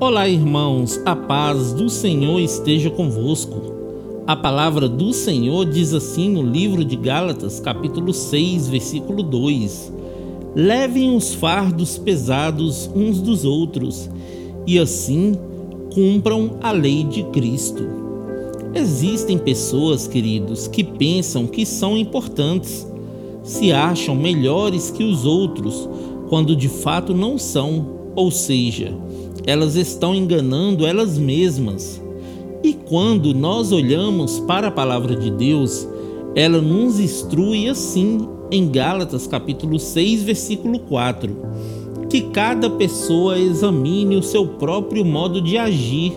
Olá, irmãos, a paz do Senhor esteja convosco. A palavra do Senhor diz assim no livro de Gálatas, capítulo 6, versículo 2: Levem os fardos pesados uns dos outros, e assim cumpram a lei de Cristo. Existem pessoas, queridos, que pensam que são importantes, se acham melhores que os outros, quando de fato não são, ou seja, elas estão enganando elas mesmas. E quando nós olhamos para a palavra de Deus, ela nos instrui assim em Gálatas capítulo 6, versículo 4, que cada pessoa examine o seu próprio modo de agir.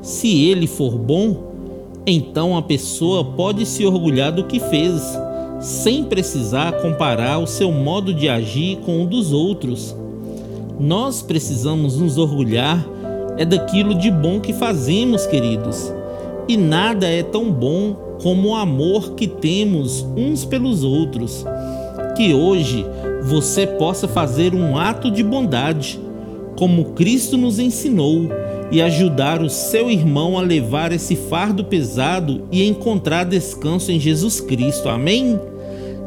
Se ele for bom, então a pessoa pode se orgulhar do que fez, sem precisar comparar o seu modo de agir com o dos outros. Nós precisamos nos orgulhar é daquilo de bom que fazemos, queridos. E nada é tão bom como o amor que temos uns pelos outros. Que hoje você possa fazer um ato de bondade, como Cristo nos ensinou, e ajudar o seu irmão a levar esse fardo pesado e encontrar descanso em Jesus Cristo. Amém?